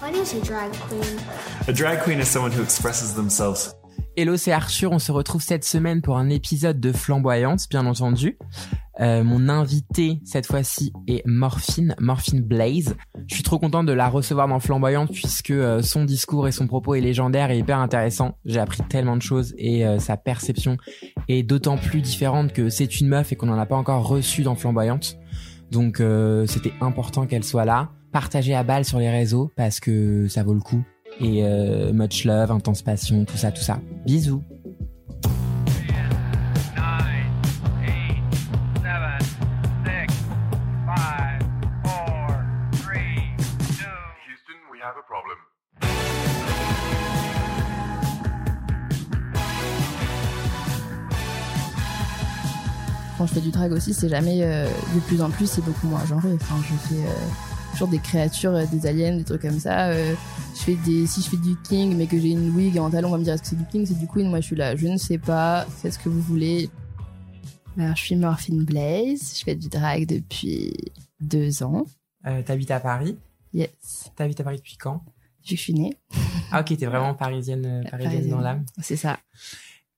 What is a drag queen? A drag queen is someone who expresses themselves. Hello, c'est Arthur. On se retrouve cette semaine pour un épisode de Flamboyante, bien entendu. Euh, mon invité cette fois-ci est Morphine, Morphine Blaze. Je suis trop content de la recevoir dans Flamboyante puisque euh, son discours et son propos est légendaire et hyper intéressant. J'ai appris tellement de choses et euh, sa perception est d'autant plus différente que c'est une meuf et qu'on n'en a pas encore reçu dans Flamboyante. Donc euh, c'était important qu'elle soit là. Partagez à balle sur les réseaux parce que ça vaut le coup. Et euh, much love, intense passion, tout ça, tout ça. Bisous. quand je fais du drag aussi, c'est jamais euh, de plus en plus, c'est beaucoup moins genré. Enfin, je fais euh, toujours des créatures, euh, des aliens, des trucs comme ça. Euh, je fais des, si je fais du king, mais que j'ai une wig et un talon, on va me dire est-ce que c'est du king, c'est du queen? Moi, je suis là, je ne sais pas, faites ce que vous voulez. Alors, je suis Morphine Blaze, je fais du drag depuis deux ans. Euh, T'habites à Paris? Yes, T'habites à Paris depuis quand? Depuis que je suis née, Ah ok, t'es vraiment parisienne, parisienne Parisienne. dans l'âme. c'est ça.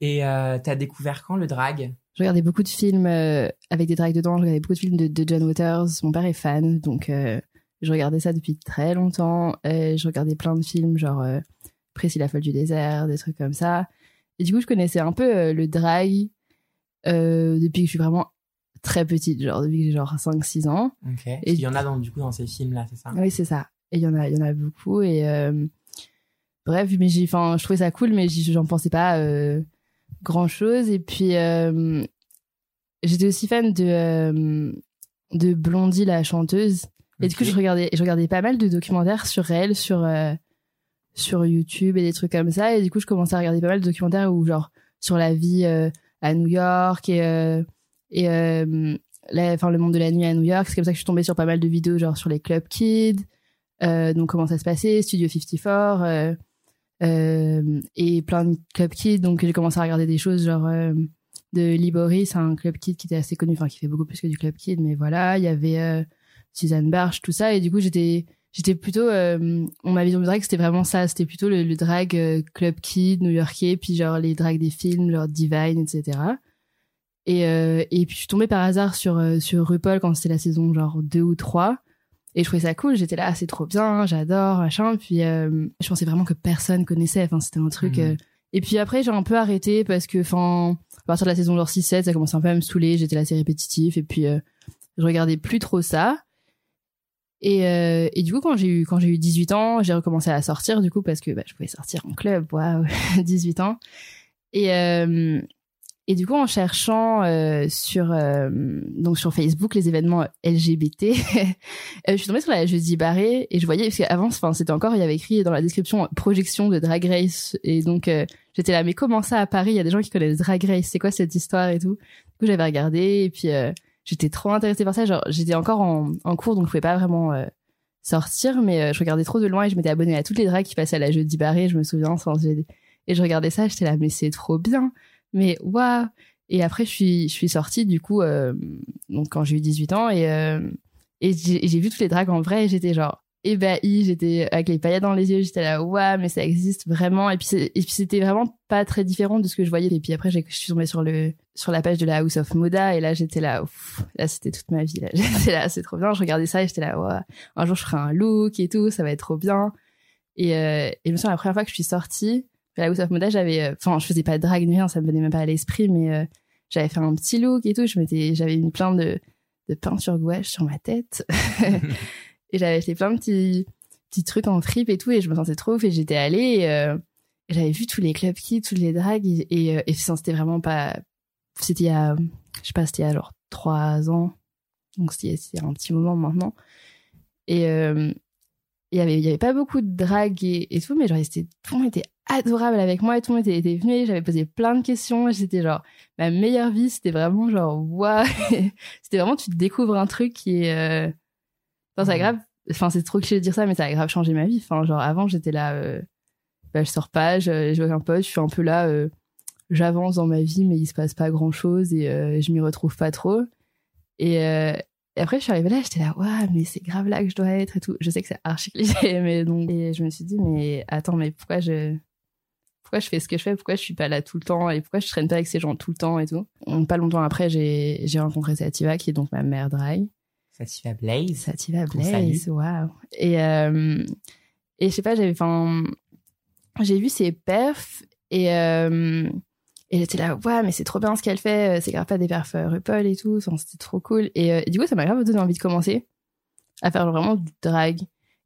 Et euh, t'as découvert quand le drag? Je regardais beaucoup de films euh, avec des drags dedans. Je regardais beaucoup de films de, de John Waters. Mon père est fan, donc euh, je regardais ça depuis très longtemps. Et je regardais plein de films, genre euh, Précis la folle du désert, des trucs comme ça. Et du coup, je connaissais un peu euh, le drag euh, depuis que je suis vraiment très petite, genre depuis que j'ai genre 5-6 ans. Ok. Et- Il y en a dans, du coup dans ces films-là, c'est ça? Oui, c'est ça. Et il y en a, il y en a beaucoup. Et euh, bref, mais j'ai, enfin, je trouvais ça cool, mais j'en pensais pas grand chose. Et puis, j'étais aussi fan de de Blondie la chanteuse. Et du coup, je regardais, je regardais pas mal de documentaires sur elle, sur euh, sur YouTube et des trucs comme ça. Et du coup, je commençais à regarder pas mal de documentaires où genre sur la vie euh, à New York et euh, et euh, la- le monde de la nuit à New York. C'est comme ça que je suis tombée sur pas mal de vidéos genre sur les club kids, euh, donc comment ça se passait, Studio 54 euh, euh, et plein de club kids. Donc j'ai commencé à regarder des choses genre de Libori, c'est un club kid qui était assez connu, enfin qui fait beaucoup plus que du club kid, mais voilà, il y avait Suzanne Barche, tout ça, et du coup j'étais j'étais plutôt euh, ma vision du drag c'était vraiment ça. C'était plutôt le, le drag euh, club kid new-yorkais puis genre les drags des films genre Divine etc et euh, et puis je suis tombée par hasard sur euh, sur RuPaul quand c'était la saison genre 2 ou 3 et je trouvais ça cool. J'étais là ah, c'est trop bien j'adore machin. Puis euh, je pensais vraiment que personne connaissait. Enfin c'était un truc Mhm. et puis après j'ai un peu arrêté parce que enfin à partir de la saison genre 6 7 ça commençait un peu à me saouler. J'étais là c'est répétitif. Et puis euh, je regardais plus trop ça et, euh, et du coup, quand j'ai eu quand j'ai eu 18 ans, j'ai recommencé à sortir du coup parce que bah, je pouvais sortir en club, waouh, 18 ans. Et euh, et du coup, en cherchant euh, sur donc sur Facebook les événements LGBT, je suis tombée sur la jeudi barré et je voyais parce qu'avant, enfin c'était encore il y avait écrit dans la description projection de Drag Race et donc j'étais là mais comment ça à Paris Il y a des gens qui connaissent Drag Race, c'est quoi cette histoire et tout? Du coup, j'avais regardé et puis j'étais trop intéressée par ça. Genre, j'étais encore en, cours, donc je pouvais pas vraiment euh, sortir, mais euh, je regardais trop de loin et je m'étais abonnée à toutes les drags qui passaient à la jeudi barré, je me souviens. j'ai- et je regardais ça, j'étais là, mais c'est trop bien. Mais waouh Et après, je suis, je suis sortie, du coup, euh, donc quand j'ai eu 18 ans, et, et j'ai vu toutes les drags en vrai, et j'étais genre ébahie, j'étais avec les paillettes dans les yeux, j'étais là, waouh, mais ça existe vraiment. Et puis, c'était vraiment pas très différent de ce que je voyais. Et puis après, je suis tombée sur la page de la House of Moda, et là, j'étais là, ouf, là, c'était toute ma vie, là. J'étais là, c'est trop bien. Je regardais ça, et j'étais là, waouh, un jour, je ferai un look et tout, ça va être trop bien. Et, euh, et je me souviens, la première fois que je suis sortie, la House of Moda, j'avais, euh, enfin, je faisais pas de drague ni rien, ça me venait même pas à l'esprit, mais euh, j'avais fait un petit look et tout, j'avais mis plein de peinture gouache sur ma tête. et j'avais acheté plein de petits, trucs en fripe et tout, et je me sentais trop ouf, et j'étais allée, et, euh, j'avais vu tous les club kids, tous les drags, et, et, euh, c'était vraiment pas, c'était il y a, je sais pas, c'était il y a genre trois ans, donc c'était un petit moment maintenant. Et euh, il y avait, pas beaucoup de drague et, et tout, mais genre, c'était, tout le monde était adorable avec moi et tout le monde était, était venu, j'avais posé plein de questions, c'était genre, ma meilleure vie, c'était vraiment genre, waouh, c'était vraiment, tu découvres un truc qui est. enfin, ça a grave, enfin, c'est trop cliché de dire ça, mais ça a grave changé ma vie. Enfin, genre, avant, j'étais là, euh... bah, je sors pas, je, je vois un pote, je suis un peu là, euh... j'avance dans ma vie, mais il se passe pas grand chose et euh, je m'y retrouve pas trop. Et, euh... et après, je suis arrivée là, j'étais là, waouh, mais c'est grave là que je dois être et tout. Je sais que c'est archi cliché, mais donc, et je me suis dit, mais attends, mais pourquoi je, pourquoi je fais ce que je fais, pourquoi je suis pas là tout le temps? Et pourquoi je traîne pas avec ces gens tout le temps et tout? Pas longtemps après, j'ai j'ai rencontré Sativa qui est donc ma mère drague. Sativa Blaze? Sativa Blaze, waouh. Et euh, et je sais pas, j'avais enfin j'ai vu ses perfs et euh, et j'étais là ouais mais c'est trop bien ce qu'elle fait, c'est grave pas des perfs euh, RuPaul et tout, c'était trop cool et, euh, et du coup ça m'a grave donné envie de commencer à faire vraiment du drag.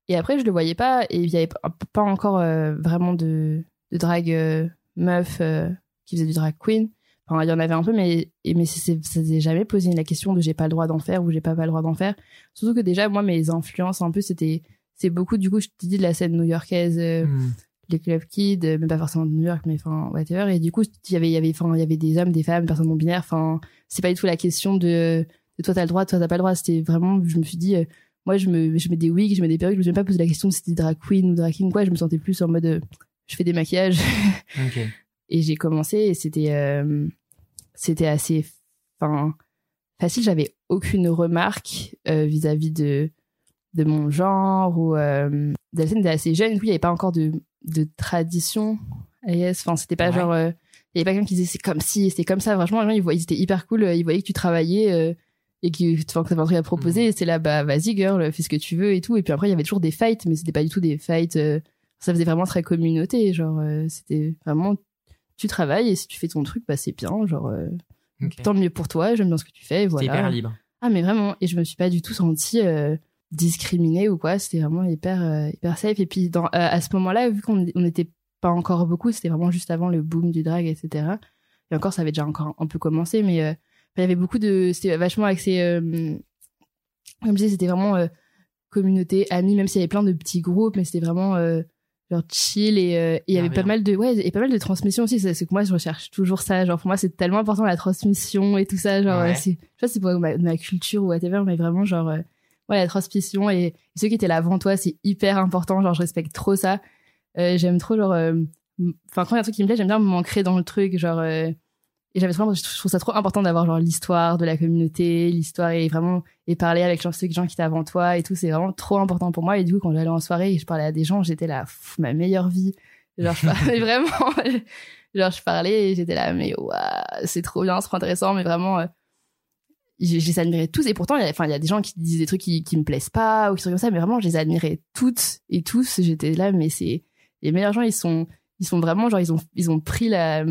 Et après je le voyais pas et il y avait pas encore euh, vraiment de de drag euh, meuf euh, qui faisait du drag queen. Enfin, il y en avait un peu, mais, et- mais ça s'est jamais posé la question de j'ai pas le droit d'en faire ou j'ai pas, pas le droit d'en faire. Surtout que déjà, moi, mes influences, un peu, c'était, c'est beaucoup, du coup, je te dis de la scène new-yorkaise, euh, Hmm. les club kids, euh, même pas forcément de New York, mais enfin, whatever. Et du coup, il y avait, il y avait, enfin, il y avait des hommes, des femmes, des personnes non binaires. Enfin, c'est pas du tout la question de, de toi t'as le droit, toi t'as pas le droit. C'était vraiment, je me suis dit, euh, moi, je me, je mets des wigs, je mets des perruques, je me suis même pas posé la question de si c'était drag queen ou drag king, quoi. Je me sentais plus en mode, euh, je fais des maquillages. Ok. et j'ai commencé et c'était euh, c'était assez facile. J'avais aucune remarque euh, vis-à-vis de de mon genre ou euh, Delphine était assez jeune du coup il y avait pas encore de de tradition yes enfin c'était pas Ouais. genre euh, il y avait pas quelqu'un qui disait c'est comme si c'était comme ça. Franchement les gens ils, voyaient, ils étaient hyper cool ils voyaient que tu travaillais et que que t'avais un truc à proposer. Et c'est là bah vas-y girl fais ce que tu veux et tout. Et puis après il y avait toujours des fights mais c'était pas du tout des fights euh, ça faisait vraiment très communauté. Genre euh, c'était vraiment tu travailles et si tu fais ton truc bah c'est bien genre euh, Ok. tant mieux pour toi j'aime bien ce que tu fais et C'est voilà hyper libre. ah mais vraiment et je me suis pas du tout sentie euh, discriminée ou quoi c'était vraiment hyper euh, hyper safe et puis dans, euh, à ce moment-là vu qu'on on n'était pas encore beaucoup c'était vraiment juste avant le boom du drag etc et encore ça avait déjà encore un peu commencé mais il y avait beaucoup de c'était vachement axé comme je disais c'était vraiment communauté amis même s'il y avait plein de petits groupes mais c'était vraiment genre chill et euh, et il y avait pas mal de ouais et pas mal de transmission aussi. C'est que moi je recherche toujours ça. Genre pour moi c'est tellement important la transmission et tout ça. Genre Ouais. euh, c'est je sais pas si c'est pour ma, ma culture ou whatever mais vraiment genre euh, ouais la transmission et, et ceux qui étaient là avant toi c'est hyper important. Genre je respecte trop ça. Euh, j'aime trop genre enfin quand il y a un truc qui me plaît j'aime bien m'ancrer dans le truc. Genre et j'avais trop je trouve ça trop important d'avoir genre l'histoire de la communauté l'histoire et vraiment et parler avec genre, ceux gens qui étaient avant toi et tout. C'est vraiment trop important pour moi. Et du coup quand j'allais en soirée et je parlais à des gens j'étais là ma meilleure vie. Genre je parlais vraiment genre je parlais et j'étais là mais waouh c'est trop bien c'est trop intéressant. Mais vraiment euh, je, les admirais tous. Et pourtant il y a, enfin il y a des gens qui disent des trucs qui, qui me plaisent pas ou qui sont comme ça mais vraiment je les admirais toutes et tous. J'étais là mais c'est les meilleurs gens ils sont ils sont vraiment genre ils ont ils ont pris la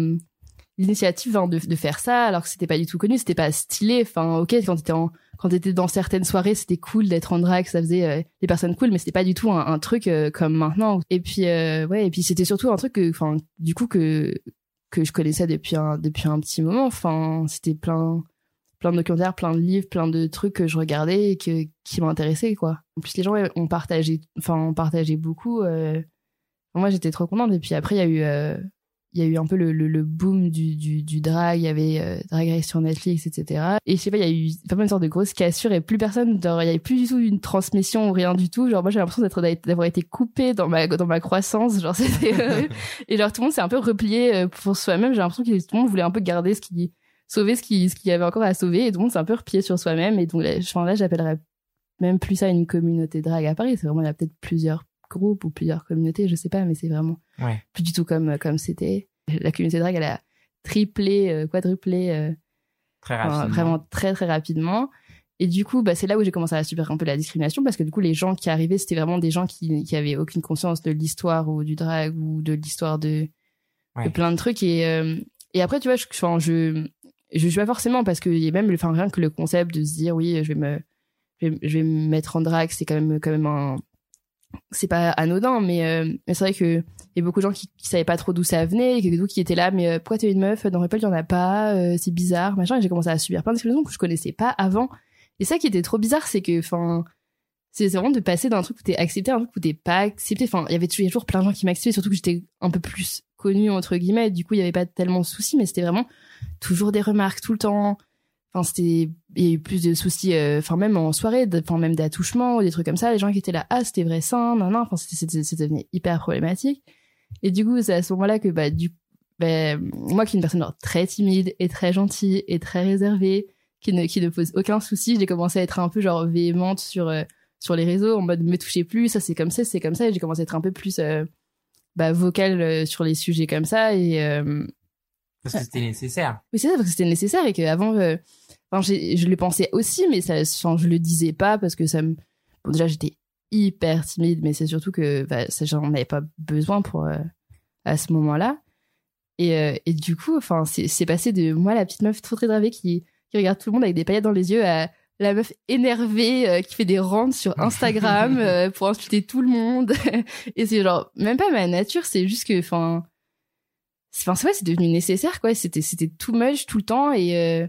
l'initiative hein, de, de faire ça alors que c'était pas du tout connu c'était pas stylé. Enfin ok quand t'étais en quand dans certaines soirées c'était cool d'être en drag ça faisait euh, des personnes cool mais c'était pas du tout un, truc euh, comme maintenant. Et puis euh, ouais et puis c'était surtout un truc que enfin du coup que que je connaissais depuis un depuis un petit moment. Enfin c'était plein plein de documentaires plein de livres plein de trucs que je regardais et que qui m'intéressaient quoi. En plus les gens ont partagé enfin ont partagé beaucoup moi j'étais trop contente. Et puis après il y a eu il y a eu un peu le, le, le boom du, du, du drag, il y avait euh, Drag Race sur Netflix, etc. Et je sais pas, il y a eu pas mal une sorte de grosse cassure et plus personne, genre, il y avait plus du tout une transmission ou rien du tout. Genre, moi, j'ai l'impression d'être, d'avoir été coupée dans ma, dans ma croissance. Genre, c'était, et genre, tout le monde s'est un peu replié euh, pour soi-même. J'ai l'impression que tout le monde voulait un peu garder ce qui, sauver ce qui, ce qu'il y avait encore à sauver. Et tout le monde s'est un peu replié sur soi-même. Et donc, là, enfin, là, j'appellerais même plus ça une communauté drag à Paris. C'est vraiment, il y a peut-être plusieurs groupes ou plusieurs communautés, je sais pas, mais c'est vraiment Ouais. plus du tout comme, comme c'était. La communauté drag, elle a triplé, euh, quadruplé, euh, Très enfin, vraiment très très rapidement. Et du coup, bah, c'est là où j'ai commencé à subir un peu la discrimination parce que du coup, les gens qui arrivaient, c'était vraiment des gens qui, qui avaient aucune conscience de l'histoire ou du drag ou de l'histoire de, Ouais. de plein de trucs. Et, euh, et après, tu vois, je, enfin, je, je suis pas forcément parce que y a même enfin rien que le concept de se dire oui je vais me je vais, je vais me mettre en drague c'est quand même quand même un c'est pas anodin mais, euh, mais c'est vrai que il y a beaucoup de gens qui, qui savaient pas trop d'où ça venait et qui étaient là mais euh, pourquoi t'es une meuf dans Ripple il y en a pas euh, c'est bizarre machin et j'ai commencé à subir plein d'exclusions que je connaissais pas avant. Et ça qui était trop bizarre c'est que enfin c'est vraiment de passer d'un truc où t'es accepté à un truc où t'es pas accepté. Enfin il y avait toujours plein de gens qui m'acceptaient surtout que j'étais un peu plus connue entre guillemets. Du coup il y avait pas tellement de soucis mais c'était vraiment toujours des remarques tout le temps enfin c'était il y a eu plus de soucis euh, enfin même en soirée enfin même d'attouchement ou des trucs comme ça. Les gens qui étaient là ah c'était vrai ça non non enfin c'était c'était c'était devenu hyper problématique. Et du coup c'est à ce moment-là que bah du bah, moi qui est une personne genre très timide et très gentille et très réservée qui ne qui ne pose aucun souci j'ai commencé à être un peu genre véhémente sur euh, sur les réseaux en mode me touchez plus ça c'est comme ça c'est comme ça. Et j'ai commencé à être un peu plus euh, bah vocale euh, sur les sujets comme ça. Et euh, Parce que c'était nécessaire. oui, c'est ça, parce que c'était nécessaire et qu'avant, euh, enfin, je le pensais aussi, mais ça, enfin, je le disais pas parce que ça me. Bon, déjà, j'étais hyper timide, mais c'est surtout que bah, j'en avais pas besoin pour euh, à ce moment-là. Et, euh, et du coup, enfin, c'est passé de moi, la petite meuf trop très dravée qui, qui regarde tout le monde avec des paillettes dans les yeux, à la meuf énervée euh, qui fait des rants sur Instagram euh, pour insulter tout le monde. et c'est genre, même pas ma nature, c'est juste que, enfin, enfin vrai c'est devenu nécessaire quoi. C'était c'était too much tout le temps et euh,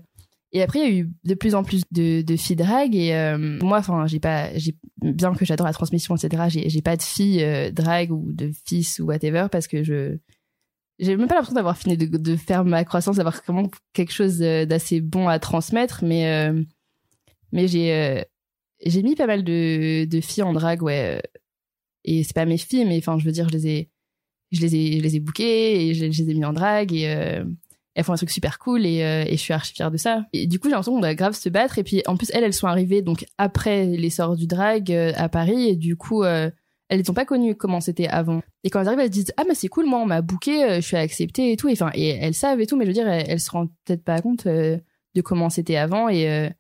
et après il y a eu de plus en plus de, filles drag et euh, moi enfin j'ai pas j'ai bien que j'adore la transmission etc j'ai j'ai pas de filles euh, drag ou de fils ou whatever parce que je j'ai même pas l'impression d'avoir fini de, faire ma croissance d'avoir vraiment quelque chose d'assez bon à transmettre mais mais j'ai j'ai mis pas mal de filles en drag ouais et c'est pas mes filles mais enfin je veux dire je les ai je les ai je les ai bookées et je, les- ai mis en drague et euh, elles font un truc super cool et, euh, et je suis archi fière de ça. Et du coup j'ai l'impression qu'on doit grave se battre et puis en plus elles elles sont arrivées donc après l'essor du drag euh, à Paris et du coup euh, elles n'ont pas connu comment c'était avant. Et quand elles arrivent elles se disent ah mais c'est cool moi on m'a booké je suis acceptée et tout. Et enfin et elles savent et tout mais je veux dire elles, elles se rendent peut-être pas compte de comment c'était avant et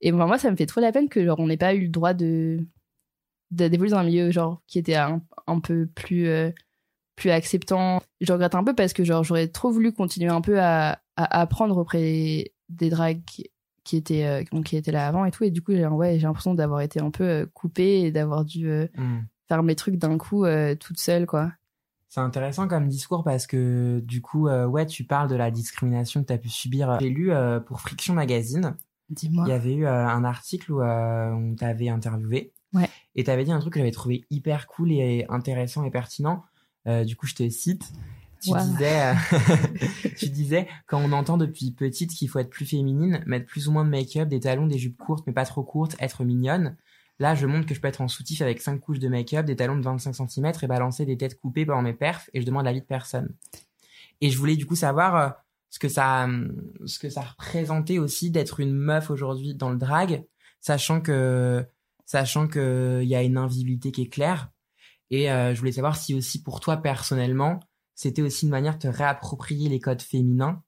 et moi, ça me fait trop la peine que genre on n'ait pas eu le droit de d'évoluer dans un milieu genre qui était un, peu plus plus acceptant. Je regrette un peu parce que genre j'aurais trop voulu continuer un peu à, à apprendre auprès des drags qui, étaient euh, qui étaient là avant et tout et du coup j'ai ouais, j'ai l'impression d'avoir été un peu euh, coupée et d'avoir dû euh, Hmm. faire mes trucs d'un coup euh, toute seule quoi. C'est intéressant comme discours parce que du coup, euh, ouais, tu parles de la discrimination que tu as pu subir. J'ai lu pour Friction Magazine, Dis-moi. il y avait eu un article où on t'avait interviewé. Ouais. Et t'avais dit un truc que j'avais trouvé hyper cool et intéressant et pertinent. Euh, du coup, je te cite. Tu Wow. disais, euh, tu disais, quand on entend depuis petite qu'il faut être plus féminine, mettre plus ou moins de make-up, des talons, des jupes courtes mais pas trop courtes, être mignonne. Là, je montre que je peux être en soutif avec 5 couches de make-up, des talons de 25 cm et balancer des têtes coupées pendant mes perfs et je demande l'avis de personne. Et je voulais du coup savoir euh, ce que ça, ce que ça représentait aussi d'être une meuf aujourd'hui dans le drag, sachant que, sachant que il y a une invisibilité qui est claire. Et euh, je voulais savoir si aussi pour toi personnellement, c'était aussi une manière de te réapproprier les codes féminins,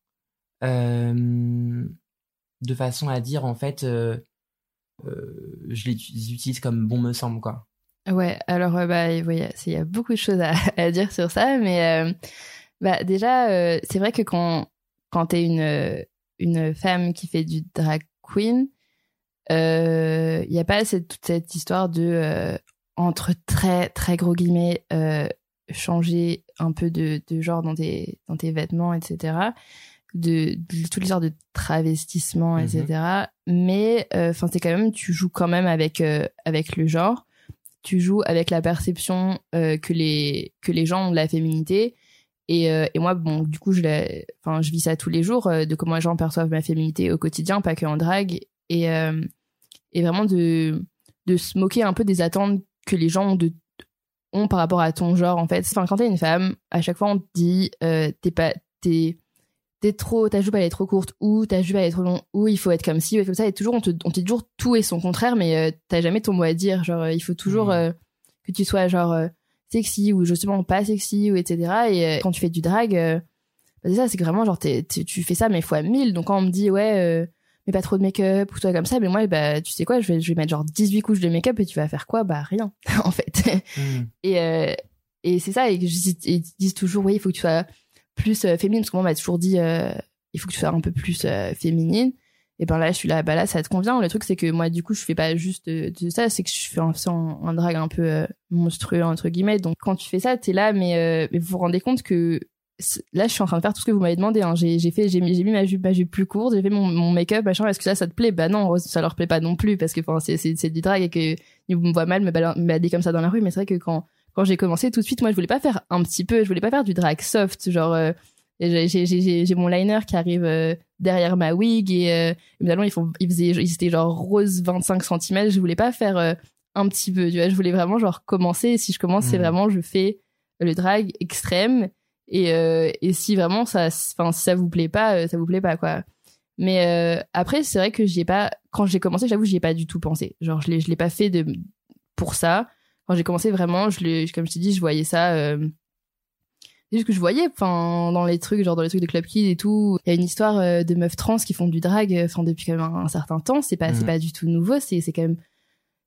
euh, de façon à dire en fait, euh, euh, je les utilise- comme bon me semble quoi. Ouais, alors euh, bah il y, a- beaucoup de choses à, dire sur ça, mais euh, bah déjà euh, c'est vrai que quand quand t'es une euh, une femme qui fait du drag queen, euh, il y a pas cette, toute cette histoire de euh, entre très très gros guillemets euh, changer un peu de, de genre dans tes dans tes vêtements, etc. De, de toute l'histoire de travestissement, Mhm. etc. Mais euh, enfin c'est quand même tu joues quand même avec euh, avec le genre tu joues avec la perception que les que les gens ont de la féminité et, et moi bon du coup je enfin je vis ça tous les jours de comment les gens perçoivent ma féminité au quotidien pas que en drague et et vraiment de de se moquer un peu des attentes que les gens ont de ont par rapport à ton genre en fait. Enfin quand t'es une femme à chaque fois on te dit euh, t'es pas t'es t'es trop ta jupe elle est trop courte ou ta jupe elle est trop longue ou il faut être comme ci ou comme ça et toujours on te on te dit toujours tout et son contraire mais euh, t'as jamais ton mot à dire genre euh, il faut toujours euh, que tu sois genre sexy ou justement pas sexy ou etc et quand tu fais du drag bah, c'est ça c'est vraiment genre t'es- tu tu fais ça mais fois 1000 donc quand on me dit ouais mais pas trop de make-up ou toi comme ça mais moi bah tu sais quoi je vais je vais mettre genre 18 couches de make-up et tu vas faire quoi? Bah rien en fait. Hmm. et, euh, et c'est ça, et, ils disent toujours, oui, il faut que tu sois plus euh, féminine, parce que moi, on m'a toujours dit, euh, il faut que tu sois un peu plus féminine. Et ben là je suis là bah là ça te convient. Le truc c'est que moi du coup je fais pas juste de, de ça c'est que je fais un, un, un drag un peu monstrueux entre guillemets. Donc quand tu fais ça t'es là mais mais vous vous rendez compte que là je suis en train de faire tout ce que vous m'avez demandé hein. j'ai fait j'ai mis ma jupe ma jupe plus courte j'ai fait mon, mon make-up machin. Est-ce que ça ça te plaît? Bah non ça leur plaît pas non plus parce que enfin c'est du drag et que ils me voient mal me bala- me balader comme ça dans la rue. Mais c'est vrai que quand quand j'ai commencé tout de suite moi je voulais pas faire un petit peu je voulais pas faire du drag soft genre euh, j'ai mon liner qui arrive euh, derrière ma wig et euh, évidemment ils font ils faisaient ils étaient genre rose 25 cm je voulais pas faire euh, un petit peu tu vois. Je voulais vraiment genre commencer. Et si je commence c'est Mhm. vraiment je fais le drag extrême et euh, et si vraiment ça enfin si ça vous plaît pas euh, ça vous plaît pas quoi. Mais euh, après c'est vrai que j'y ai pas quand j'ai commencé j'avoue j'y ai pas du tout pensé. Genre je l'ai je l'ai pas fait de pour ça. Quand j'ai commencé vraiment je l'ai comme je t'ai dit je voyais ça euh, c'est juste que je voyais enfin dans les trucs genre dans les trucs de club kid et tout il y a une histoire de meufs trans qui font du drag enfin depuis quand même un, certain temps. C'est pas c'est pas du tout nouveau. C'est c'est quand même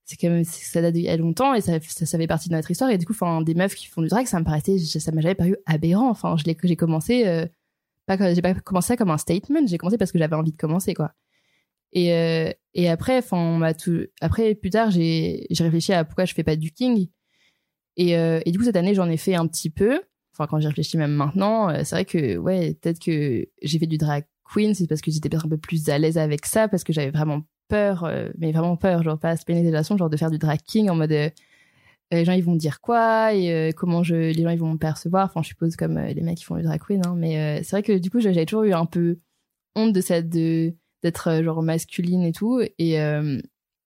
c'est quand même ça date d'il y a longtemps et ça, ça ça fait partie de notre histoire. Et du coup enfin des meufs qui font du drag ça me paraissait ça m'a jamais paru aberrant. Enfin je l'ai j'ai commencé euh, pas j'ai pas commencé ça comme un statement j'ai commencé parce que j'avais envie de commencer quoi. Et euh, et après enfin on m'a tout après plus tard j'ai j'ai réfléchi à pourquoi je fais pas du king. Et euh, et du coup cette année j'en ai fait un petit peu. Enfin quand j'y réfléchis même maintenant c'est vrai que ouais peut-être que j'ai fait du drag c'est parce que j'étais peut-être un peu plus à l'aise avec ça parce que j'avais vraiment peur euh, mais vraiment peur genre pas pénétration genre de faire du drag king en mode euh, les gens ils vont dire quoi et euh, comment je les gens ils vont me percevoir. Enfin je suppose comme les mecs qui font du drag queen hein, mais c'est vrai que du coup j'avais toujours eu un peu honte de cette de d'être genre masculine et tout. Et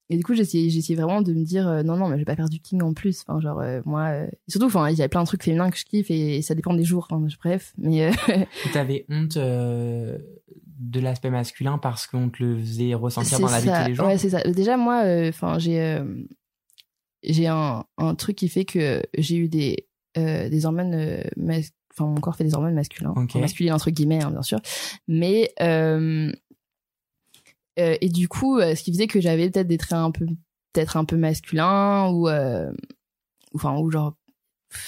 et du coup j'essayais j'essayais vraiment de me dire euh, non non mais je vais pas faire du king en plus enfin genre euh, moi euh, surtout enfin il y a plein de trucs féminins que je kiffe et, ça dépend des jours enfin, bref mais T'avais honte de l'aspect masculin parce qu'on te le faisait ressentir dans la vie de tous les jours? Ouais, c'est ça. Déjà, moi, enfin, j'ai j'ai un, un truc qui fait que j'ai eu des des hormones, mas- enfin, mon corps fait des hormones masculins, Ok. Enfin, masculines entre guillemets, hein, bien sûr. Mais euh, et du coup, euh, ce qui faisait que j'avais peut-être des traits un peu peut-être un peu masculins ou euh, enfin ou genre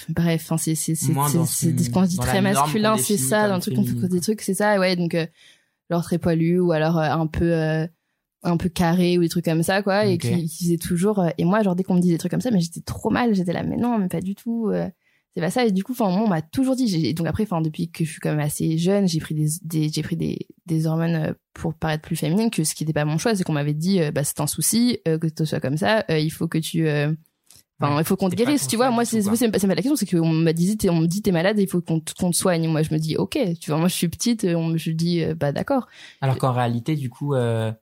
bref enfin c'est c'est c'est quand je dis dans très masculin qu'on c'est ça dans le truc qu'on féminine, des trucs c'est ça ouais donc euh, genre très poilu ou alors euh, un peu euh, un peu carré ou des trucs comme ça quoi et qui, qui faisaient toujours euh, et moi genre dès qu'on me disait des trucs comme ça mais j'étais trop mal j'étais là mais non mais pas du tout euh, c'est pas ça et du coup enfin moi on m'a toujours dit j'ai- donc après enfin depuis que je suis quand même assez jeune j'ai pris des, des j'ai pris des, des hormones euh, pour paraître plus féminine que ce qui n'était pas mon choix c'est qu'on m'avait dit euh, bah c'est un souci euh, que tu sois comme ça euh, il faut que tu euh, Enfin, Ouais, il faut qu'on te guérisse, tu vois. Moi, c'est c'est pas, c'est pas la question, c'est qu'on m'a dit, on me dit, t'es malade, il faut qu'on te, qu'on te soigne. Moi, je me dis, ok, tu vois. Moi, je suis petite, on me, je dis, bah d'accord. Alors qu'en réalité, du coup, euh,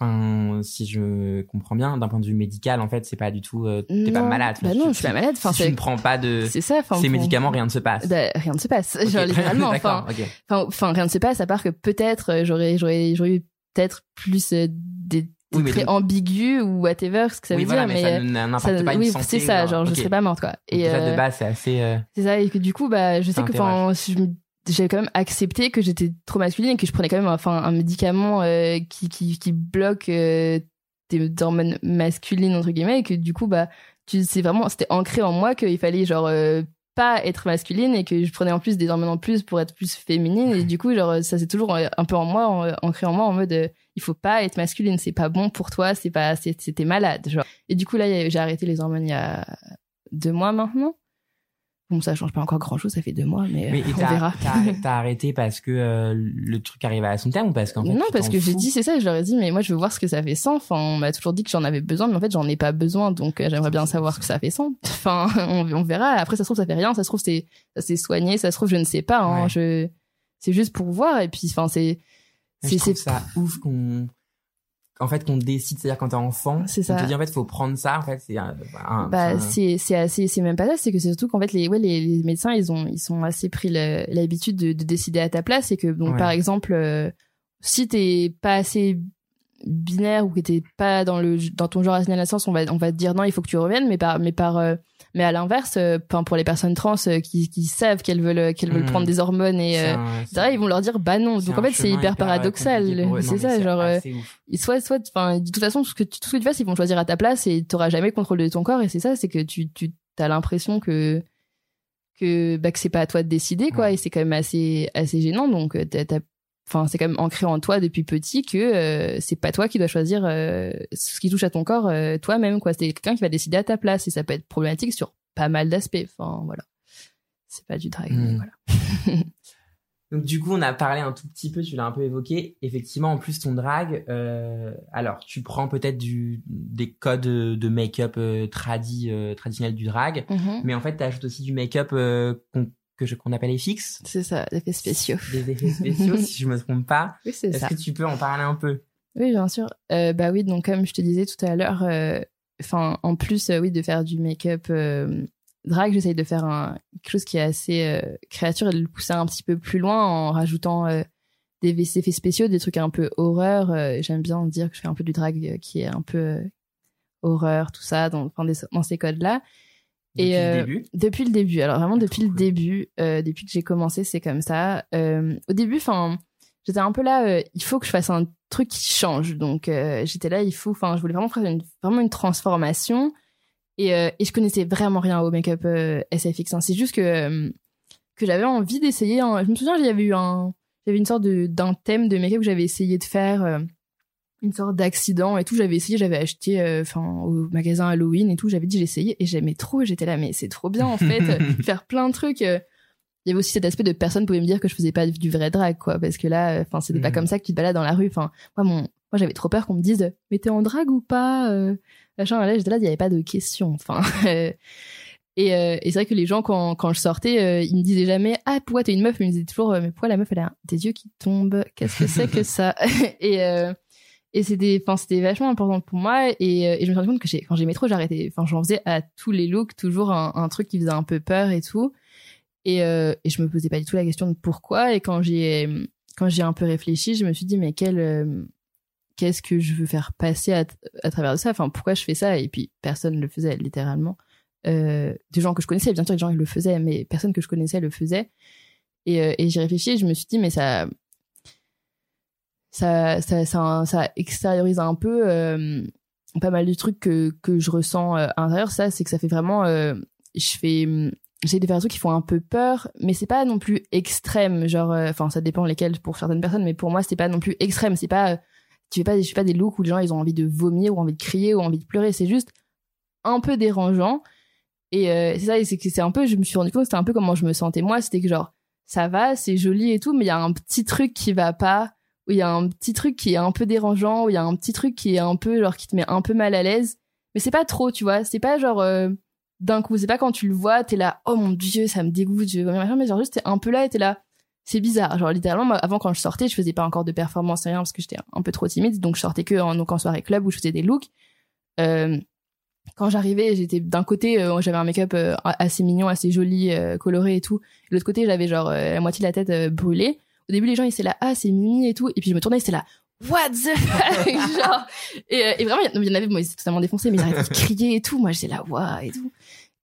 enfin, si je comprends bien, d'un point de vue médical, en fait, c'est pas du tout. euh, T'es pas malade. Bah non, je suis pas malade. Enfin, si tu ne prends pas de c'est ça. Enfin, ces pour- médicaments, rien ne se passe. Bah, rien ne se passe, Ok. genre littéralement. Enfin, enfin, rien ne se passe à part que peut-être euh, j'aurais, j'aurais, j'aurais eu peut-être plus euh, des, Oui, mais traits donc- ambigus ou whatever, ce que ça oui, veut voilà, dire, mais, mais ça ça- pas oui, santé. c'est ça. Genre, je serais pas morte, quoi. Et déjà, euh, de base, c'est assez. euh, C'est ça, et que du coup, bah, je sais que, enfin, je me- j'avais quand même accepté que j'étais trop masculine et que je prenais quand même, enfin, un médicament euh, qui, qui, bloque euh, des hormones masculines entre guillemets, et que du coup, bah, c'est vraiment, c'était ancré en moi qu'il fallait genre euh, pas être masculine et que je prenais en plus des hormones en plus pour être plus féminine et du coup, genre, ça c'est toujours euh, un peu en moi, ancré en moi en mode, il faut pas être masculine, c'est pas bon pour toi, c'est pas, c'était malade, genre. Et du coup là, j'ai arrêté les hormones il y a deux mois maintenant. Bon, ça change pas encore grand chose, ça fait deux mois, mais, euh, Mais et on verra. t'as- arrêté parce que euh, le truc arrivait à son terme ou parce qu'en fait non, parce que j'ai dit, c'est ça, je leur ai dit, mais moi je veux voir ce que ça fait sans. Enfin, on m'a toujours dit que j'en avais besoin, mais en fait j'en ai pas besoin, donc euh, j'aimerais bien savoir ce que ça fait sans. Enfin, on, on verra. Après, ça se trouve, ça fait rien, ça se trouve, c'est, ça s'est soigné, ça se trouve, je ne sais pas, hein, Ouais. je, c'est juste pour voir, et puis, enfin, c'est, c'est, c'est, ça ouf qu'on en fait qu'on décide c'est-à-dire quand t'es enfant C'est on te dit en fait faut prendre ça en fait c'est un, un- bah, c'est, c'est assez, c'est même pas ça, c'est que c'est surtout qu'en fait, les, ouais, les, les médecins, ils ont, ils sont assez pris l'habitude de, de décider à ta place, et que, donc, Ouais. par exemple, euh, si t'es pas assez binaire ou que t'es pas dans le dans ton genre à la naissance on va on va te dire non il faut que tu reviennes. Mais par mais par euh, mais à l'inverse euh, pour les personnes trans euh, qui, qui savent qu'elles veulent qu'elles veulent Mhm. prendre des hormones et euh, un- etc., ils vont leur dire bah non donc en fait c'est hyper hyper, euh, paradoxal c'est ça genre euh, soit soit enfin de toute façon tout ce que tu, tout ce que tu fasses ils vont choisir à ta place et t'auras jamais contrôle de ton corps et c'est ça c'est que tu tu as l'impression que que bah que c'est pas à toi de décider quoi Ouais. et c'est quand même assez assez gênant donc euh, t'as- enfin c'est quand même ancré en toi depuis petit que euh, c'est pas toi qui dois choisir euh, ce qui touche à ton corps euh, toi-même quoi. C'est quelqu'un qui va décider à ta place et ça peut être problématique sur pas mal d'aspects. Enfin voilà, c'est pas du drag. Mm. voilà. Donc du coup, on a parlé un tout petit peu, tu l'as un peu évoqué. Effectivement, en plus ton drag, euh, alors tu prends peut-être du des codes de make-up tradi euh, traditionnels du drag, Mhm. mais en fait, tu ajoutes aussi du make-up qu'on que je- qu'on appelle FX, C'est ça, effets spéciaux. des effets spéciaux si je me trompe pas. Oui c'est Est-ce ça. que tu peux en parler un peu? Oui, bien sûr. Euh, bah oui, donc comme je te disais tout à l'heure, euh, enfin en plus euh, oui de faire du make-up drag, j'essaye de faire un, quelque chose qui est assez créature et de le pousser un petit peu plus loin en rajoutant des effets spéciaux, des trucs un peu horreur. J'aime bien dire que je fais un peu du drag qui est un peu horreur, tout ça, des- dans ces codes-là. Depuis Et, euh, le début? Depuis le début. Alors vraiment Ah, depuis le début, euh, depuis que j'ai commencé, c'est comme ça. Euh, au début, enfin, j'étais un peu là. euh, il faut que je fasse un truc qui change. Donc euh, j'étais là. Il faut. Enfin, je voulais vraiment faire une, vraiment une transformation. Et, euh, et je connaissais vraiment rien au make-up euh, SFX. hein. C'est juste que euh, que j'avais envie d'essayer. Je me souviens, j'avais eu un, j'avais une sorte de d'un thème de make-up que j'avais essayé de faire. Euh, une sorte d'accident et tout. J'avais essayé j'avais acheté euh, enfin au magasin Halloween et tout. J'avais dit j'ai essayé et j'aimais trop. J'étais là mais c'est trop bien en fait euh, faire plein de trucs euh. il y avait aussi cet aspect de personne pouvait me dire que je faisais pas du vrai drag quoi parce que là enfin c'était pas Mhm. comme ça que tu te balades dans la rue. Enfin moi mon moi j'avais trop peur qu'on me dise mais t'es en drag ou pas euh, machin là j'étais là il y avait pas de question enfin euh, et, euh, et c'est vrai que les gens quand quand je sortais euh, ils me disaient jamais ah pourquoi t'es une meuf ils me disaient toujours euh, mais pourquoi la meuf elle a des yeux qui tombent? Qu'est-ce que c'est que ça et euh, et c'était enfin c'était vachement important pour moi. Et, euh, et je me suis rendu compte que quand j'aimais trop j'arrêtais. Enfin j'en faisais à tous les looks toujours un, truc qui faisait un peu peur et tout. Et euh, et je me posais pas du tout la question de pourquoi. Et quand j'ai quand j'ai un peu réfléchi je me suis dit mais quel euh, qu'est-ce que je veux faire passer à, travers de ça? Enfin pourquoi je fais ça? Et puis personne ne le faisait littéralement. Euh, des gens que je connaissais bien sûr des gens qui le faisaient mais personne que je connaissais le faisait. Et, euh, et j'ai réfléchi je me suis dit mais ça ça, ça, ça, ça extériorise un peu euh, pas mal de trucs que, que je ressens euh, à l'intérieur. Ça, c'est que ça fait vraiment. euh, je fais. De faire des trucs qui font un peu peur, mais c'est pas non plus extrême. Genre, euh, enfin, ça dépend lesquels pour certaines personnes, mais pour moi, c'est pas non plus extrême. C'est pas. tu fais pas, je fais pas des looks où les gens ils ont envie de vomir ou envie de crier ou envie de pleurer. C'est juste un peu dérangeant. Et euh, c'est ça, c'est que c'est un peu. Je me suis rendu compte, c'était un peu comment je me sentais moi. C'était que genre, ça va, c'est joli et tout, mais il y a un petit truc qui va pas où il y a un petit truc qui est un peu dérangeant, où il y a un petit truc qui est un peu genre qui te met un peu mal à l'aise, mais c'est pas trop, tu vois, c'est pas genre euh, d'un coup, c'est pas quand tu le vois, t'es là, oh mon dieu, ça me dégoûte, je veux machin, mais genre juste t'es un peu là et t'es là, c'est bizarre, genre littéralement, avant quand je sortais, je faisais pas encore de performance rien parce que j'étais un peu trop timide, donc je sortais que en, donc en soirée club où je faisais des looks. Euh, quand j'arrivais, j'étais d'un côté, euh, j'avais un make-up assez mignon, assez joli, coloré et tout. De l'autre côté, j'avais genre la moitié de la tête brûlée. Au début, les gens ils étaient là, ah c'est Mimi et tout, et puis je me tournais, c'était là, what the fuck, genre. Et, euh, et vraiment, il y, en avait, moi, ils étaient totalement défoncés, mais ils arrêtaient de crier et tout. Moi, j'étais là, waouh et tout.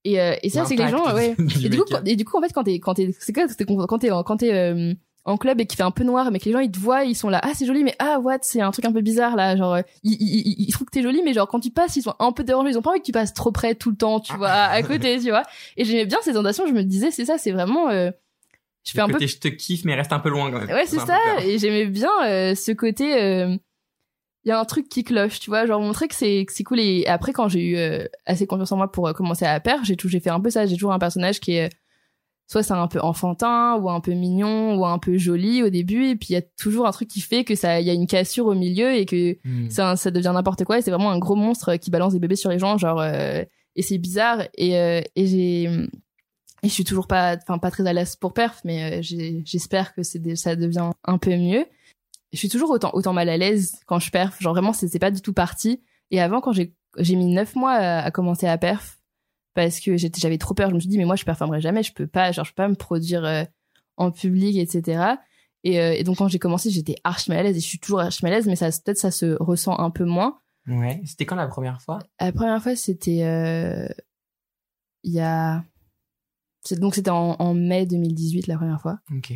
Et, euh, et ça, c'est que les gens, ouais. Et du coup, et du coup, en fait, quand t'es, quand t'es, c'est quoi, c'est quand t'es, quand t'es euh, en club et qu'il fait un peu noir, mais que les gens ils te voient, ils sont là, ah c'est joli, mais ah what, c'est un truc un peu bizarre là, genre euh, ils, ils, ils, ils trouvent que t'es joli, mais genre quand tu passes, ils sont un peu dérangés, ils ont pas envie que tu passes trop près tout le temps, tu vois, à côté, tu vois. Et j'aimais bien ces sensations, je me disais c'est ça, c'est vraiment, euh, je fais un peu je te kiffe, mais reste un peu loin quand même. Ouais, c'est ça. Et j'aimais bien euh, ce côté. euh, Il y a un truc qui cloche, tu vois, genre montrer que c'est cool. Et après, quand j'ai eu euh, assez confiance en moi pour commencer à faire, j'ai tout, j'ai fait un peu ça. J'ai toujours un personnage qui est soit c'est un peu enfantin ou un peu mignon ou un peu joli au début, et puis il y a toujours un truc qui fait que ça, il y a une cassure au milieu et que Hmm. ça, ça devient n'importe quoi. Et c'est vraiment un gros monstre qui balance des bébés sur les gens, genre et c'est bizarre. Et et j'ai et je suis toujours pas, enfin pas très à l'aise pour perf, mais euh, j'espère que c'est ça devient un peu mieux. Je suis toujours autant autant mal à l'aise quand je perf, genre vraiment c'est c'est pas du tout parti. Et avant quand j'ai j'ai mis neuf mois à, à commencer à perf parce que j'étais j'avais trop peur, je me suis dit mais moi je performerai jamais, je peux pas, genre je peux pas me produire euh, en public, etc. Et, euh, et donc quand j'ai commencé j'étais archi mal à l'aise et je suis toujours archi mal à l'aise, mais ça peut-être ça se ressent un peu moins. Ouais. C'était quand la première fois? La première fois, c'était euh, il y a donc c'était en, en mai 2018 la première fois. Ok.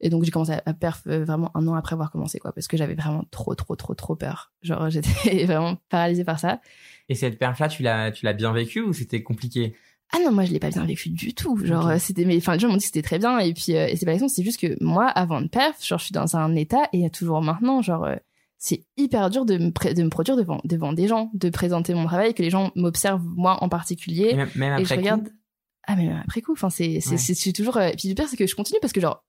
Et donc j'ai commencé à, à perf euh, vraiment un an après avoir commencé quoi, parce que j'avais vraiment trop trop trop trop peur. Genre j'étais vraiment paralysée par ça. Et cette perf là, tu l'as tu l'as bien vécu ou c'était compliqué? Ah non moi je l'ai pas bien vécu du tout genre Ok. euh, c'était mais enfin les gens m'ont dit que c'était très bien et puis euh, et c'est pas la question c'est juste que moi avant de perf genre je suis dans un état et toujours maintenant genre euh, c'est hyper dur de me de me produire devant devant des gens de présenter mon travail que les gens m'observent moi en particulier Et même, même et je après coup, regarde ah mais après coup enfin c'est c'est Ouais. toujours euh, et puis le pire c'est que je continue parce que genre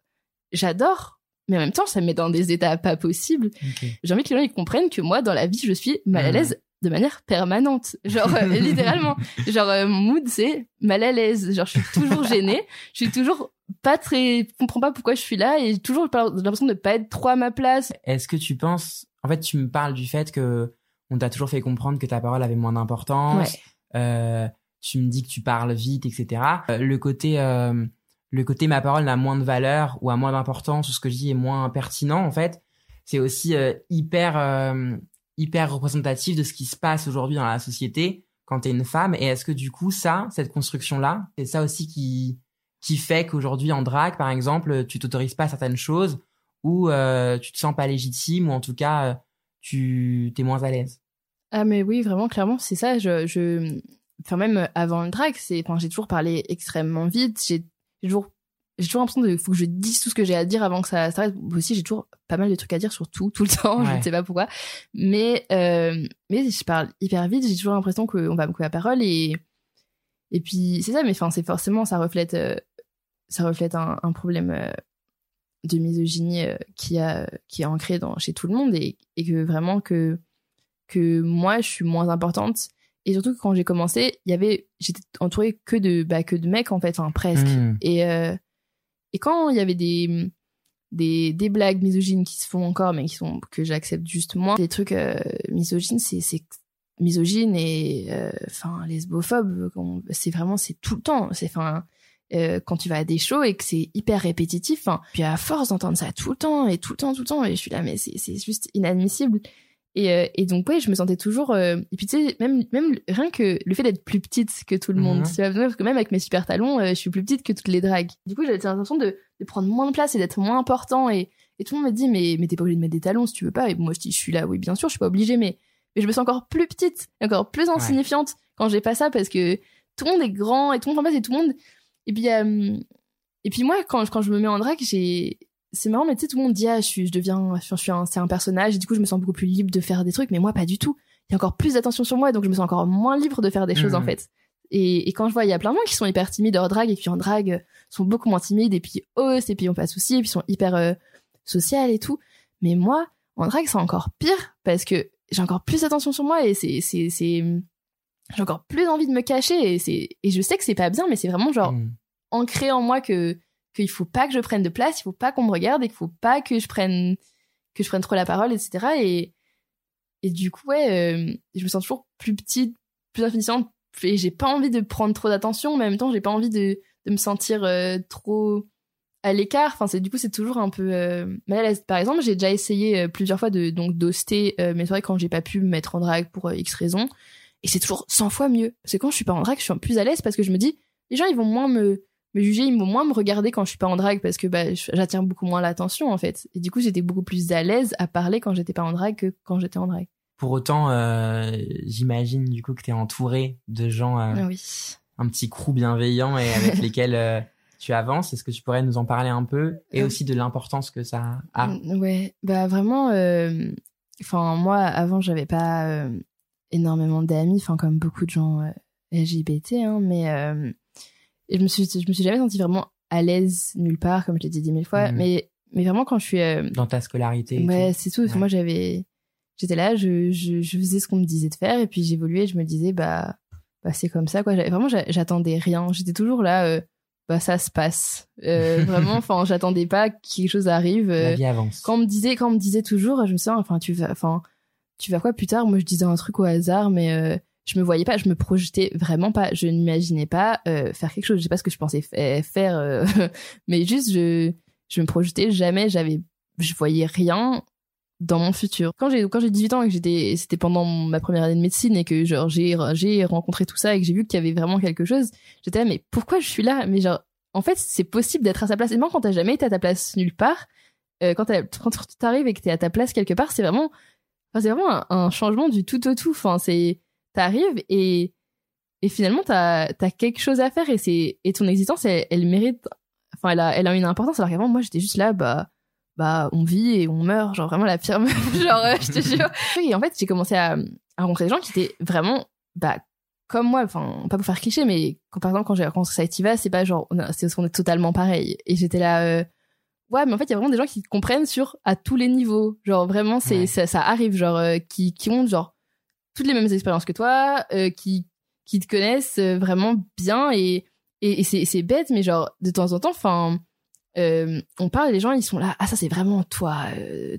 j'adore mais en même temps ça me met dans des états pas possibles Ok. j'ai envie que les gens ils comprennent que moi dans la vie je suis mal à Mhm. l'aise de manière permanente genre euh, littéralement genre euh, mon mood c'est mal à l'aise genre je suis toujours gênée je suis toujours pas très comprends pas pourquoi je suis là et toujours l'impression de pas être trop à ma place Est-ce que tu penses, en fait, tu me parles du fait que on t'a toujours fait comprendre que ta parole avait moins d'importance. Ouais. Euh, tu me dis que tu parles vite, etc. Euh, le côté, euh, le côté ma parole n'a moins de valeur ou a moins d'importance ou ce que je dis est moins pertinent, en fait, c'est aussi euh, hyper, hyper représentatif de ce qui se passe aujourd'hui dans la société quand t'es une femme. Et est-ce que du coup, ça, cette construction-là, c'est ça aussi qui, qui fait qu'aujourd'hui en drague, par exemple, tu t'autorises pas certaines choses ou tu te sens pas légitime ou en tout cas tu t'es moins à l'aise? ah mais oui vraiment clairement c'est ça je enfin même avant le drag c'est enfin j'ai toujours parlé extrêmement vite. J'ai toujours j'ai toujours l'impression de faut que je dise tout ce que j'ai à dire avant que ça s'arrête. Aussi j'ai toujours pas mal de trucs à dire sur tout tout le temps. Je ne sais pas pourquoi. Mais euh, mais je parle hyper vite j'ai toujours l'impression qu'on va me couper la parole et et puis c'est ça. Mais enfin c'est forcément ça reflète euh, ça reflète un, un problème euh, de misogynie euh, qui a qui est ancré dans chez tout le monde et, et que vraiment que que moi je suis moins importante et surtout que quand j'ai commencé il y avait j'étais entourée que de bah, que de mecs en fait presque. Mm. et euh, et quand il y avait des des des blagues misogynes qui se font encore mais qui sont que j'accepte juste moins des trucs euh, misogynes c'est misogyne et euh, enfin lesbophobe qu'on- c'est vraiment c'est tout le temps. C'est enfin euh, quand tu vas à des shows et que c'est hyper répétitif puis à force d'entendre ça tout le temps et tout le temps tout le temps et je suis là mais c'est c'est juste inadmissible et, euh, et donc ouais je me sentais toujours euh, et puis tu sais même même rien que le fait d'être plus petite que tout le monde Mhm. tu vois, parce que même avec mes super talons euh, je suis plus petite que toutes les dragues. Du coup j'avais l'impression de, de prendre moins de place et d'être moins important et et tout le monde me dit mais mais t'es pas obligée de mettre des talons si tu veux pas. Et moi je dis je suis là oui bien sûr je suis pas obligée mais mais je me sens encore plus petite et encore plus insignifiante quand j'ai pas ça parce que tout le monde est grand et tout le monde en passe et tout le monde et puis euh, et puis moi quand je- quand je me mets en drague j'ai c'est marrant mais tu sais tout le monde dit ah je suis je deviens je suis un c'est un personnage et du coup je me sens beaucoup plus libre de faire des trucs mais moi pas du tout. Il y a encore plus d'attention sur moi donc je me sens encore moins libre de faire des choses en fait. Et, et quand je vois il y a plein de gens qui sont hyper timides hors drague et qui en drague euh, sont beaucoup moins timides et puis osent et puis ont pas de soucis et puis sont hyper euh, sociales et tout. Mais moi en drague c'est encore pire parce que j'ai encore plus d'attention sur moi et c'est c'est c'est j'ai encore plus envie de me cacher et c'est et je sais que c'est pas bien mais c'est vraiment genre Mm. ancré en moi que qu'il faut pas que je prenne de place il faut pas qu'on me regarde et qu'il faut pas que je prenne que je prenne trop la parole etc et et du coup ouais euh, je me sens toujours plus petite plus infinissante et j'ai pas envie de prendre trop d'attention mais en même temps j'ai pas envie de de me sentir euh, trop à l'écart. Enfin c'est du coup c'est toujours un peu euh, mal à l'aise. Par exemple j'ai déjà essayé plusieurs fois de donc d'hoster mes soirées quand j'ai pas pu me mettre en drague pour x raisons. Et c'est toujours 100 fois mieux. Que quand je suis pas en drague je suis plus à l'aise parce que je me dis les gens ils vont moins me me juger ils vont moins me regarder quand je suis pas en drague parce que bah j'attire beaucoup moins l'attention en fait et du coup j'étais beaucoup plus à l'aise à parler quand j'étais pas en drague que quand j'étais en drague Pour autant, euh, j'imagine du coup que tu es entouré de gens, euh, Ah oui un petit crew bienveillant et avec lesquels euh, tu avances. Est-ce que tu pourrais nous en parler un peu et aussi de l'importance que ça a? Ouais, bah vraiment. Enfin, moi, avant, j'avais pas énormément d'amis, enfin comme beaucoup de gens LGBT, hein, mais et je me suis, je me suis jamais sentie vraiment à l'aise nulle part, comme je l'ai dit dix mille fois. Mhm. Mais, mais vraiment, quand je suis, euh, dans ta scolarité ouais, c'est tout. Ouais. Moi, j'avais, j'étais là, je, je, je faisais ce qu'on me disait de faire, et puis j'évoluais. Je me disais, bah, bah c'est comme ça, quoi. Vraiment, j'a- j'attendais rien. J'étais toujours là. euh, bah ça se passe. Euh, vraiment, enfin, j'attendais pas que quelque chose arrive. La vie avance. quand on me disait quand on me disait toujours je me souviens enfin tu vas enfin tu vas quoi plus tard? Moi je disais un truc au hasard mais je me voyais pas je me projetais vraiment pas je n'imaginais pas euh, faire quelque chose. Je sais pas ce que je pensais fa- faire euh, mais juste je je me projetais jamais j'avais je voyais rien dans mon futur. Quand j'ai quand j'ai 18 ans et que j'étais c'était pendant ma première année de médecine et que genre j'ai j'ai rencontré tout ça et que j'ai vu qu'il y avait vraiment quelque chose j'étais là mais pourquoi je suis là? Mais genre en fait c'est possible d'être à sa place. Et même quand t'as jamais été à ta place nulle part euh, quand quand t'arrives et que t'es à ta place quelque part, c'est vraiment, c'est vraiment un, un changement du tout au tout. Enfin, c'est, t'arrives et, et finalement t'as as quelque chose à faire et c'est et ton existence elle, elle mérite enfin elle a elle a une importance alors qu'avant moi j'étais juste là bah bah on vit et on meurt genre vraiment la pire meuf genre euh, je te jure. Et en fait j'ai commencé à, à rencontrer des gens qui étaient vraiment bah comme moi enfin pas pour faire cliché mais quand, par exemple quand j'ai rencontré Sativa c'est pas genre on a- c'est parce qu'on est totalement pareil. Et j'étais là euh, ouais mais en fait il y a vraiment des gens qui comprennent sur à tous les niveaux. Genre vraiment c'est Ouais. ça, ça arrive genre euh, qui qui ont genre toutes les mêmes expériences que toi euh, qui qui te connaissent euh, vraiment bien et et, et c'est bête mais genre de temps en temps enfin euh, on parle les gens ils sont là ah ça c'est vraiment toi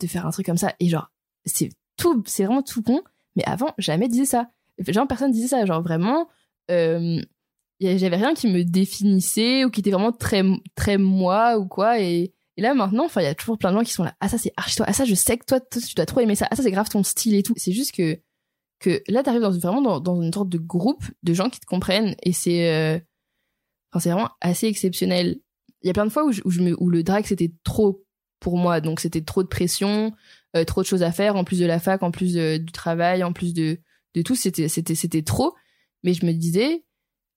de faire un truc comme ça et genre c'est tout c'est vraiment tout con mais avant jamais disait ça. Genre personne disait ça. Genre vraiment j'avais rien qui me définissait ou qui était vraiment très très moi ou quoi. Et, là maintenant il y a toujours plein de gens qui sont là ah ça c'est archi toi. Ah ça je sais que toi, tu dois trop aimer ça. Ah ça c'est grave ton style et tout c'est juste que que là t'arrives dans vraiment dans, une sorte de groupe de gens qui te comprennent et c'est euh, c'est vraiment assez exceptionnel. Il y a plein de fois où, je, où, le drag c'était trop pour moi. Donc c'était trop de pression euh, trop de choses à faire en plus de la fac en plus du travail en plus de de tout. C'était trop. Mais je me disais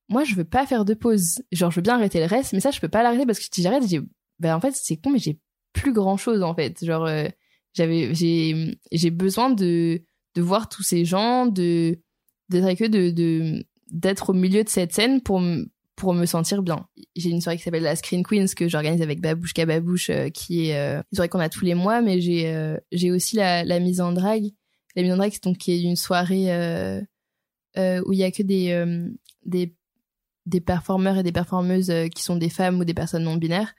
moi je veux pas faire de pause. Genre je veux bien arrêter le reste mais ça je peux pas l'arrêter parce que si j'arrête j'ai ben en fait c'est con mais j'ai plus grand chose en fait. Genre euh, j'avais j'ai j'ai besoin de de voir tous ces gens de d'être avec eux de d'être au milieu de cette scène pour pour me sentir bien. J'ai une soirée qui s'appelle la Screen Queens que j'organise avec Babouche Babouche euh, qui est euh, une soirée qu'on a tous les mois mais j'ai euh, aussi la, mise en drague. La mise en drague c'est donc une soirée euh, où il y a que des des des performeurs et des performeuses qui sont des femmes ou des personnes non binaires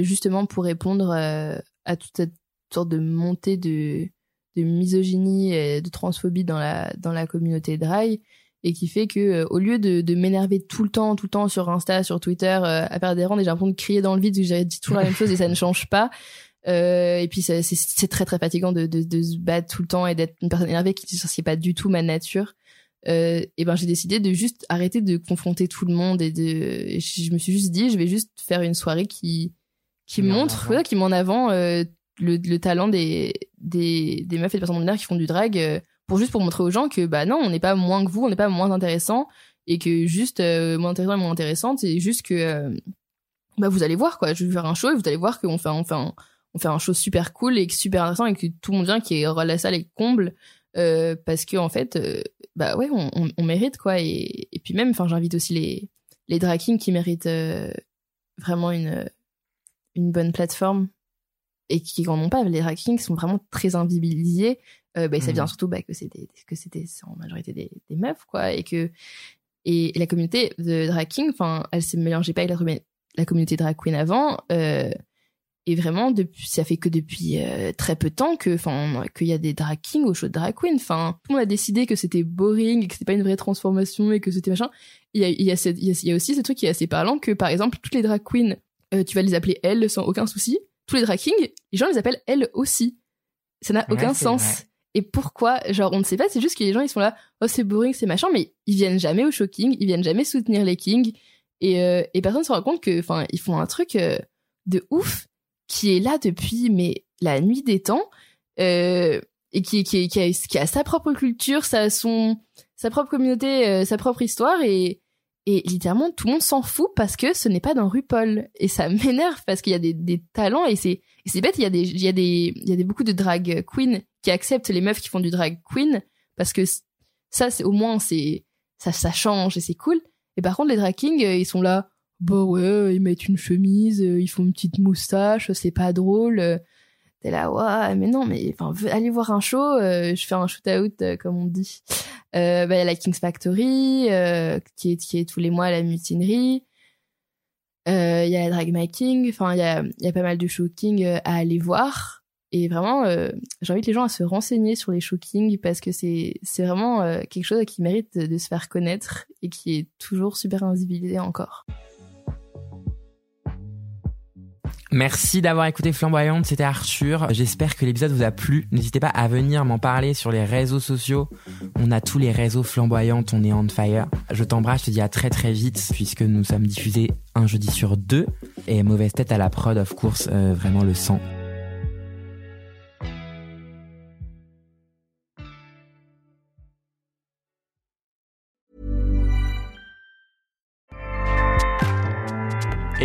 justement pour répondre à toute cette sorte de montée de de misogynie et de transphobie dans la dans la communauté drag et qui fait que euh, au lieu de, de m'énerver tout le temps tout le temps sur Insta sur Twitter euh, à faire des rangs et j'ai l'impression de crier dans le vide où j'ai dit toujours la même chose et ça ne change pas. Euh, et puis c'est très très fatigant de, de, de se battre tout le temps et d'être une personne énervée qui c'est pas du tout ma nature. Euh, et ben j'ai décidé de juste arrêter de confronter tout le monde et de et je je me suis juste dit je vais juste faire une soirée qui qui montre qui met en avant euh, le, le talent des, des des meufs et des personnes non qui font du drag euh, pour juste pour montrer aux gens que bah non on n'est pas moins que vous on n'est pas moins intéressant et que juste euh, moins intéressant et moins intéressante c'est juste que euh, bah vous allez voir quoi. Je vais faire un show et vous allez voir qu'on fait on fait un, on fait un show super cool et super intéressant et que tout le monde vient qui est la salle comble euh, parce que en fait bah ouais on, on, mérite quoi. Et, et puis même enfin j'invite aussi les les drag kings qui méritent vraiment une une bonne plateforme et qui en ont pas. Les drag kings sont vraiment très invisibilisés. Euh, bah, ça Mhm. vient surtout bah, que c'est des que c'était en majorité des, des meufs quoi et que et, et la communauté de drag king enfin elle s'est mélangée pas avec la, commu- la communauté drag queen avant euh, et vraiment depuis ça fait que depuis euh, très peu de temps que enfin qu'il y a des drag kings au show de drag queen. Enfin tout le monde a décidé que c'était boring et que c'était pas une vraie transformation et que c'était machin. Il y a il y a, cette- il y a, il y a aussi ce truc qui est assez parlant que par exemple toutes les drag queens euh, tu vas les appeler elles sans aucun souci tous les drag kings les gens les appellent elles aussi. Ça n'a Ouais, aucun sens. vrai. et pourquoi genre on ne sait pas c'est juste que les gens ils sont là oh c'est boring c'est machin mais ils viennent jamais au shocking ils viennent jamais soutenir les kings. Et euh, et personne se rend compte que enfin ils font un truc euh, de ouf qui est là depuis mais la nuit des temps euh, et qui qui qui a, qui a sa propre culture sa son sa propre communauté sa propre histoire. Et et littéralement tout le monde s'en fout parce que ce n'est pas dans RuPaul. Et ça m'énerve parce qu'il y a des, des talents et c'est c'est bête il y a des il y a des il y a des beaucoup de drag queen qui acceptent les meufs qui font du drag queen parce que ça c'est au moins c'est ça ça change et c'est cool. Et par contre les drag kings euh, ils sont là bah ouais ils mettent une chemise euh, ils font une petite moustache c'est pas drôle. T'es là ouais mais non mais enfin allez voir un show euh, je fais un shoot out comme on dit euh, bah, il y a la Kings Factory euh, qui est tous les mois à la mutinerie. Euh, il y a la Drag Making enfin il y a pas mal de showking euh, à aller voir. Et vraiment j'invite les gens à se renseigner sur les shockings parce que c'est c'est vraiment quelque chose qui mérite de se faire connaître et qui est toujours super invisibilisé encore Merci d'avoir écouté Flamboyante, c'était Arthur. J'espère que l'épisode vous a plu. N'hésitez pas à venir m'en parler sur les réseaux sociaux. On a tous les réseaux Flamboyantes, on est on fire. Je t'embrasse, je te dis à très très vite puisque nous sommes diffusés un jeudi sur deux. Et mauvaise tête à la prod, of course, euh, vraiment le sang.